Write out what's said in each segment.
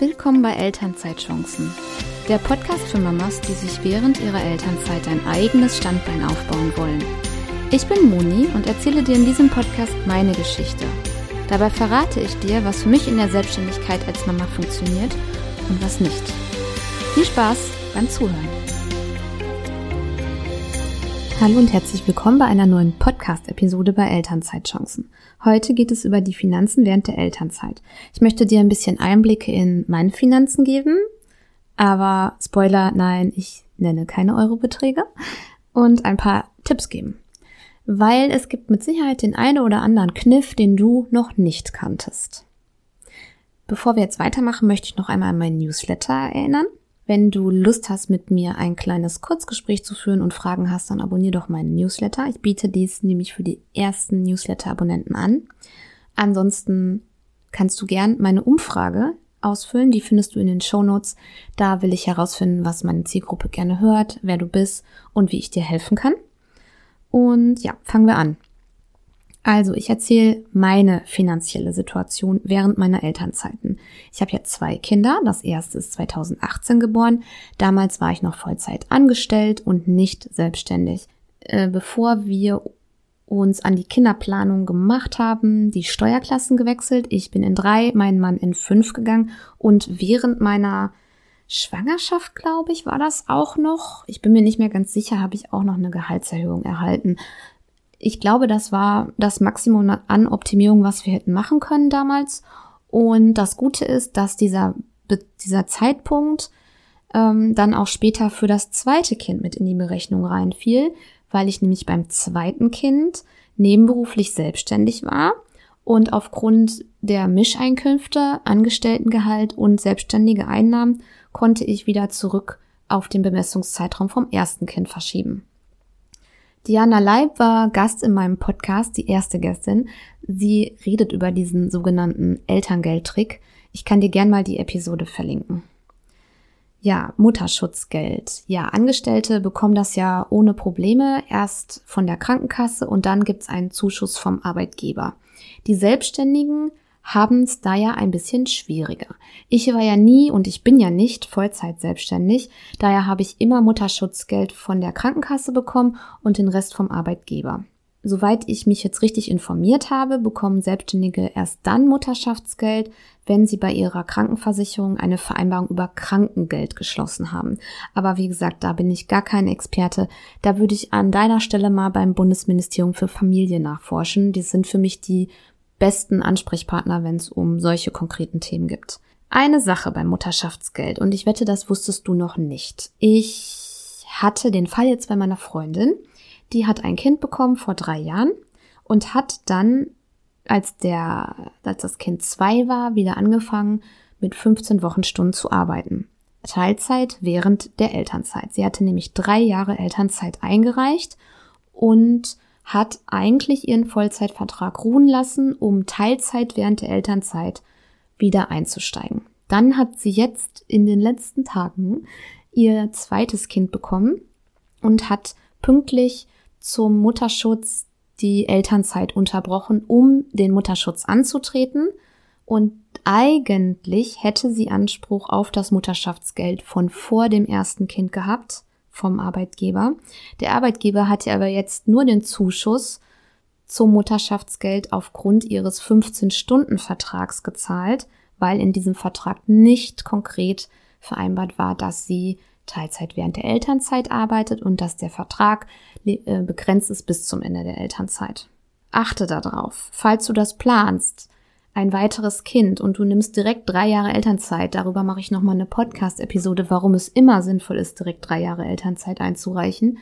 Willkommen bei Elternzeitchancen, der Podcast für Mamas, die sich während ihrer Elternzeit ein eigenes Standbein aufbauen wollen. Ich bin Moni und erzähle dir in diesem Podcast meine Geschichte. Dabei verrate ich dir, was für mich in der Selbstständigkeit als Mama funktioniert und was nicht. Viel Spaß beim Zuhören. Hallo und herzlich willkommen bei einer neuen Podcast-Episode bei Elternzeitchancen. Heute geht es über die Finanzen während der Elternzeit. Ich möchte dir ein bisschen Einblicke in meine Finanzen geben, aber Spoiler, nein, ich nenne keine Eurobeträge und ein paar Tipps geben. Weil es gibt mit Sicherheit den einen oder anderen Kniff, den du noch nicht kanntest. Bevor wir jetzt weitermachen, möchte ich noch einmal an meinen Newsletter erinnern. Wenn du Lust hast, mit mir ein kleines Kurzgespräch zu führen und Fragen hast, dann abonniere doch meinen Newsletter. Ich biete dies nämlich für die ersten Newsletter-Abonnenten an. Ansonsten kannst du gern meine Umfrage ausfüllen. Die findest du in den Show Notes. Da will ich herausfinden, was meine Zielgruppe gerne hört, wer du bist und wie ich dir helfen kann. Und ja, fangen wir an. Also, ich erzähle meine finanzielle Situation während meiner Elternzeiten. Ich habe ja zwei Kinder. Das erste ist 2018 geboren. Damals war ich noch Vollzeit angestellt und nicht selbstständig. Äh, bevor wir uns an die Kinderplanung gemacht haben, die Steuerklassen gewechselt. Ich bin in drei, mein Mann in fünf gegangen und während meiner Schwangerschaft, glaube ich, war das auch noch. Ich bin mir nicht mehr ganz sicher, habe ich auch noch eine Gehaltserhöhung erhalten ich glaube, das war das Maximum an Optimierung, was wir hätten machen können damals. Und das Gute ist, dass dieser, dieser Zeitpunkt ähm, dann auch später für das zweite Kind mit in die Berechnung reinfiel, weil ich nämlich beim zweiten Kind nebenberuflich selbstständig war und aufgrund der Mischeinkünfte, Angestelltengehalt und selbstständige Einnahmen konnte ich wieder zurück auf den Bemessungszeitraum vom ersten Kind verschieben. Diana Leib war Gast in meinem Podcast, die erste Gästin. Sie redet über diesen sogenannten Elterngeldtrick. Ich kann dir gern mal die Episode verlinken. Ja, Mutterschutzgeld. Ja, Angestellte bekommen das ja ohne Probleme erst von der Krankenkasse und dann gibt's einen Zuschuss vom Arbeitgeber. Die Selbstständigen haben es da ja ein bisschen schwieriger. Ich war ja nie und ich bin ja nicht Vollzeit selbstständig, daher habe ich immer Mutterschutzgeld von der Krankenkasse bekommen und den Rest vom Arbeitgeber. Soweit ich mich jetzt richtig informiert habe, bekommen Selbstständige erst dann Mutterschaftsgeld, wenn sie bei ihrer Krankenversicherung eine Vereinbarung über Krankengeld geschlossen haben. Aber wie gesagt, da bin ich gar kein Experte. Da würde ich an deiner Stelle mal beim Bundesministerium für Familie nachforschen. Die sind für mich die besten Ansprechpartner, wenn es um solche konkreten Themen gibt. Eine Sache beim Mutterschaftsgeld, und ich wette, das wusstest du noch nicht. Ich hatte den Fall jetzt bei meiner Freundin, die hat ein Kind bekommen vor drei Jahren und hat dann, als der, als das Kind zwei war, wieder angefangen, mit 15 Wochenstunden zu arbeiten. Teilzeit während der Elternzeit. Sie hatte nämlich drei Jahre Elternzeit eingereicht und hat eigentlich ihren Vollzeitvertrag ruhen lassen, um Teilzeit während der Elternzeit wieder einzusteigen. Dann hat sie jetzt in den letzten Tagen ihr zweites Kind bekommen und hat pünktlich zum Mutterschutz die Elternzeit unterbrochen, um den Mutterschutz anzutreten. Und eigentlich hätte sie Anspruch auf das Mutterschaftsgeld von vor dem ersten Kind gehabt vom Arbeitgeber. Der Arbeitgeber hatte aber jetzt nur den Zuschuss zum Mutterschaftsgeld aufgrund ihres 15-Stunden-Vertrags gezahlt, weil in diesem Vertrag nicht konkret vereinbart war, dass sie Teilzeit während der Elternzeit arbeitet und dass der Vertrag äh, begrenzt ist bis zum Ende der Elternzeit. Achte darauf, falls du das planst, ein weiteres Kind und du nimmst direkt drei Jahre Elternzeit, darüber mache ich nochmal eine Podcast-Episode, warum es immer sinnvoll ist, direkt drei Jahre Elternzeit einzureichen,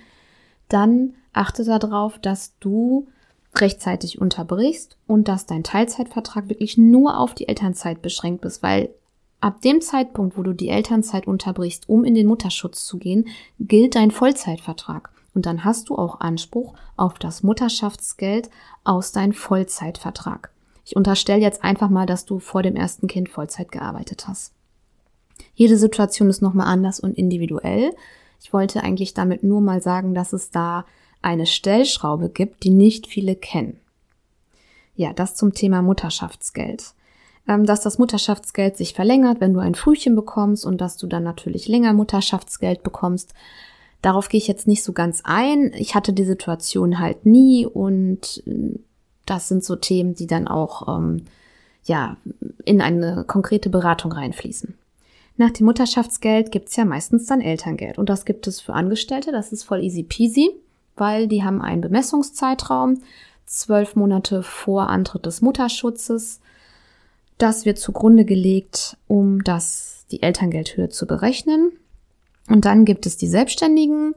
dann achte darauf, dass du rechtzeitig unterbrichst und dass dein Teilzeitvertrag wirklich nur auf die Elternzeit beschränkt ist, weil ab dem Zeitpunkt, wo du die Elternzeit unterbrichst, um in den Mutterschutz zu gehen, gilt dein Vollzeitvertrag. Und dann hast du auch Anspruch auf das Mutterschaftsgeld aus deinem Vollzeitvertrag. Ich unterstelle jetzt einfach mal, dass du vor dem ersten Kind Vollzeit gearbeitet hast. Jede Situation ist nochmal anders und individuell. Ich wollte eigentlich damit nur mal sagen, dass es da eine Stellschraube gibt, die nicht viele kennen. Ja, das zum Thema Mutterschaftsgeld. ähm, dass das Mutterschaftsgeld sich verlängert, wenn du ein Frühchen bekommst und dass du dann natürlich länger Mutterschaftsgeld bekommst. Darauf gehe ich jetzt nicht so ganz ein. Ich hatte die Situation halt nie und äh, das sind so Themen, die dann auch ähm, ja in eine konkrete Beratung reinfließen. Nach dem Mutterschaftsgeld gibt's ja meistens dann Elterngeld und das gibt es für Angestellte. Das ist voll easy peasy, weil die haben einen Bemessungszeitraum, zwölf Monate vor Antritt des Mutterschutzes. Das wird zugrunde gelegt, um das die Elterngeldhöhe zu berechnen. Und dann gibt es die Selbstständigen,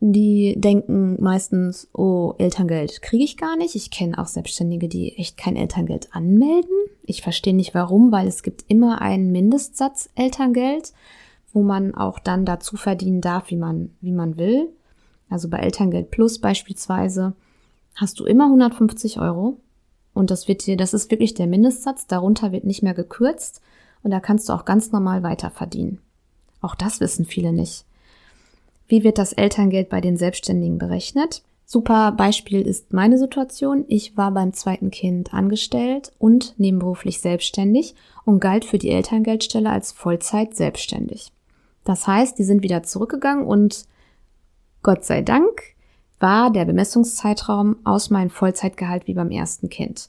die denken meistens, oh, Elterngeld kriege ich gar nicht. Ich kenne auch Selbstständige, die echt kein Elterngeld anmelden. Ich verstehe nicht warum, weil es gibt immer einen Mindestsatz Elterngeld, wo man auch dann dazu verdienen darf, wie man, wie man will. Also bei Elterngeld Plus beispielsweise hast du immer 150 Euro und das wird dir, das ist wirklich der Mindestsatz. Darunter wird nicht mehr gekürzt und da kannst du auch ganz normal weiter verdienen. Auch das wissen viele nicht. Wie wird das Elterngeld bei den Selbstständigen berechnet? Super Beispiel ist meine Situation. Ich war beim zweiten Kind angestellt und nebenberuflich selbstständig und galt für die Elterngeldstelle als Vollzeit selbstständig. Das heißt, die sind wieder zurückgegangen und Gott sei Dank war der Bemessungszeitraum aus meinem Vollzeitgehalt wie beim ersten Kind.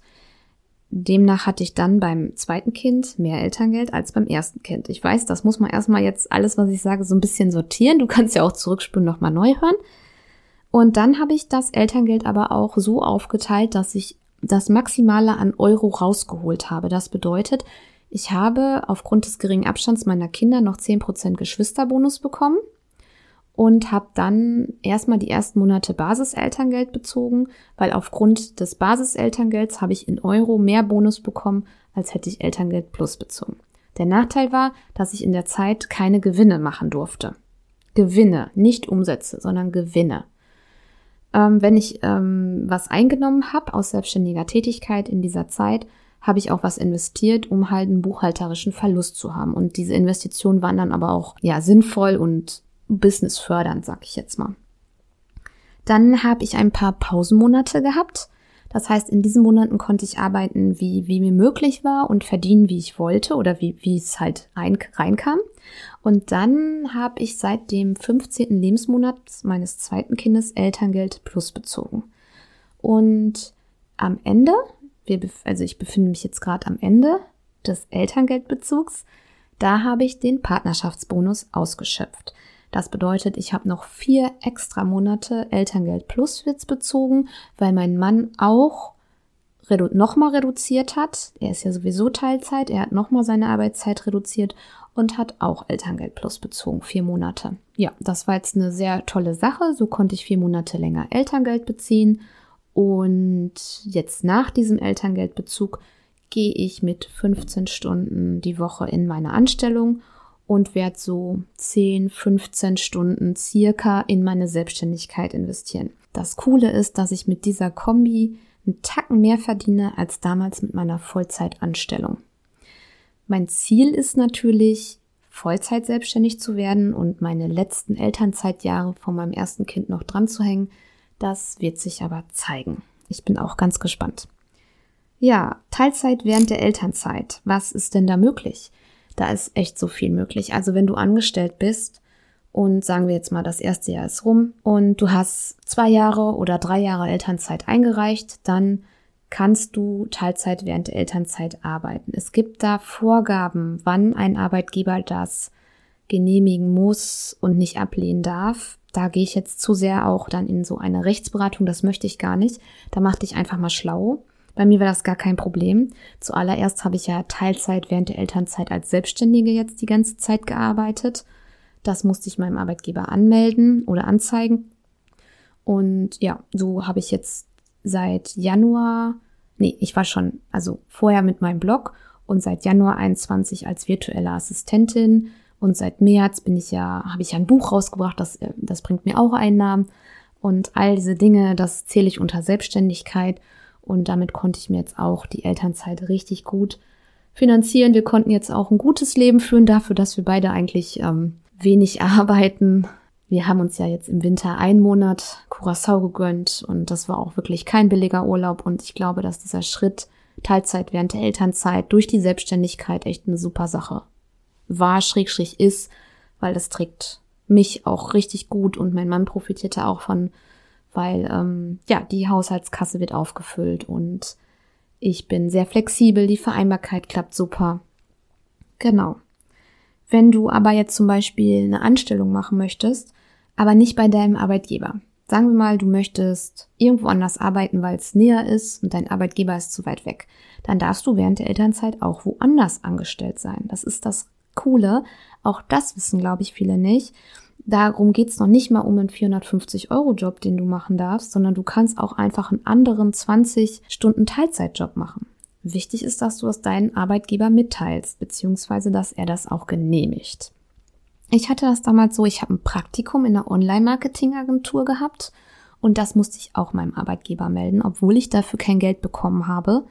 Demnach hatte ich dann beim zweiten Kind mehr Elterngeld als beim ersten Kind. Ich weiß, das muss man erstmal jetzt alles, was ich sage, so ein bisschen sortieren. Du kannst ja auch zurückspulen, nochmal neu hören. Und dann habe ich das Elterngeld aber auch so aufgeteilt, dass ich das Maximale an Euro rausgeholt habe. Das bedeutet, ich habe aufgrund des geringen Abstands meiner Kinder noch 10% Geschwisterbonus bekommen und habe dann erstmal die ersten Monate Basiselterngeld bezogen, weil aufgrund des Basiselterngelds habe ich in Euro mehr Bonus bekommen, als hätte ich Elterngeld Plus bezogen. Der Nachteil war, dass ich in der Zeit keine Gewinne machen durfte. Gewinne, nicht Umsätze, sondern Gewinne. Ähm, wenn ich ähm, was eingenommen habe aus selbstständiger Tätigkeit in dieser Zeit, habe ich auch was investiert, um halt einen buchhalterischen Verlust zu haben. Und diese Investitionen waren dann aber auch ja sinnvoll und Business fördern, sag ich jetzt mal. Dann habe ich ein paar Pausenmonate gehabt. Das heißt, in diesen Monaten konnte ich arbeiten, wie, wie mir möglich war und verdienen, wie ich wollte oder wie, wie es halt rein, reinkam. Und dann habe ich seit dem 15. Lebensmonat meines zweiten Kindes Elterngeld plus bezogen. Und am Ende, wir, also ich befinde mich jetzt gerade am Ende des Elterngeldbezugs, da habe ich den Partnerschaftsbonus ausgeschöpft. Das bedeutet, ich habe noch vier extra Monate Elterngeld plus Witz bezogen, weil mein Mann auch redu nochmal reduziert hat. Er ist ja sowieso Teilzeit, er hat nochmal seine Arbeitszeit reduziert und hat auch Elterngeld plus bezogen, vier Monate. Ja, das war jetzt eine sehr tolle Sache. So konnte ich vier Monate länger Elterngeld beziehen. Und jetzt nach diesem Elterngeldbezug gehe ich mit 15 Stunden die Woche in meine Anstellung und werde so 10, 15 Stunden circa in meine Selbstständigkeit investieren. Das Coole ist, dass ich mit dieser Kombi einen Tacken mehr verdiene als damals mit meiner Vollzeitanstellung. Mein Ziel ist natürlich, Vollzeit selbstständig zu werden und meine letzten Elternzeitjahre von meinem ersten Kind noch dran zu hängen. Das wird sich aber zeigen. Ich bin auch ganz gespannt. Ja, Teilzeit während der Elternzeit. Was ist denn da möglich? Da ist echt so viel möglich. Also wenn du angestellt bist und sagen wir jetzt mal, das erste Jahr ist rum und du hast zwei Jahre oder drei Jahre Elternzeit eingereicht, dann kannst du Teilzeit während der Elternzeit arbeiten. Es gibt da Vorgaben, wann ein Arbeitgeber das genehmigen muss und nicht ablehnen darf. Da gehe ich jetzt zu sehr auch dann in so eine Rechtsberatung, das möchte ich gar nicht. Da mach dich einfach mal schlau. Bei mir war das gar kein Problem. Zuallererst habe ich ja Teilzeit während der Elternzeit als Selbstständige jetzt die ganze Zeit gearbeitet. Das musste ich meinem Arbeitgeber anmelden oder anzeigen. Und ja, so habe ich jetzt seit Januar, nee, ich war schon, also vorher mit meinem Blog und seit Januar 21 als virtuelle Assistentin und seit März bin ich ja, habe ich ja ein Buch rausgebracht, das, äh, das bringt mir auch Einnahmen. Und all diese Dinge, das zähle ich unter Selbstständigkeit. Und damit konnte ich mir jetzt auch die Elternzeit richtig gut finanzieren. Wir konnten jetzt auch ein gutes Leben führen dafür, dass wir beide eigentlich ähm, wenig arbeiten. Wir haben uns ja jetzt im Winter einen Monat Curacao gegönnt und das war auch wirklich kein billiger Urlaub und ich glaube, dass dieser Schritt Teilzeit während der Elternzeit durch die Selbstständigkeit echt eine super Sache. War, schräg, schräg ist, weil das trägt mich auch richtig gut und mein Mann profitierte auch von, weil ähm, ja, die Haushaltskasse wird aufgefüllt und ich bin sehr flexibel, die Vereinbarkeit klappt super. Genau. Wenn du aber jetzt zum Beispiel eine Anstellung machen möchtest, aber nicht bei deinem Arbeitgeber. Sagen wir mal, du möchtest irgendwo anders arbeiten, weil es näher ist und dein Arbeitgeber ist zu weit weg. Dann darfst du während der Elternzeit auch woanders angestellt sein. Das ist das Coole. Auch das wissen, glaube ich, viele nicht. Darum geht's noch nicht mal um einen 450-Euro-Job, den du machen darfst, sondern du kannst auch einfach einen anderen 20 Stunden Teilzeitjob machen. Wichtig ist, dass du es deinen Arbeitgeber mitteilst, beziehungsweise dass er das auch genehmigt. Ich hatte das damals so, ich habe ein Praktikum in einer Online-Marketing-Agentur gehabt und das musste ich auch meinem Arbeitgeber melden, obwohl ich dafür kein Geld bekommen habe,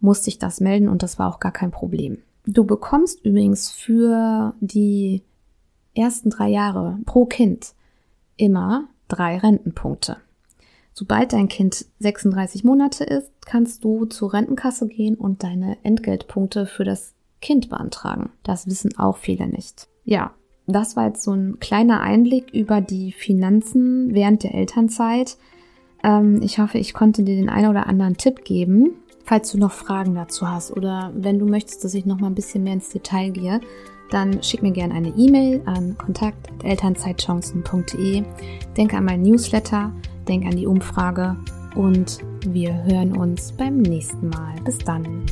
musste ich das melden und das war auch gar kein Problem. Du bekommst übrigens für die ersten drei Jahre pro Kind immer drei Rentenpunkte. Sobald dein Kind 36 Monate ist, kannst du zur Rentenkasse gehen und deine Entgeltpunkte für das Kind beantragen. Das wissen auch viele nicht. Ja, das war jetzt so ein kleiner Einblick über die Finanzen während der Elternzeit. Ähm, ich hoffe, ich konnte dir den einen oder anderen Tipp geben. Falls du noch Fragen dazu hast oder wenn du möchtest, dass ich noch mal ein bisschen mehr ins Detail gehe, dann schick mir gerne eine E-Mail an kontakt.elternzeitchancen.de. Denk an mein Newsletter denk an die Umfrage und wir hören uns beim nächsten Mal. Bis dann.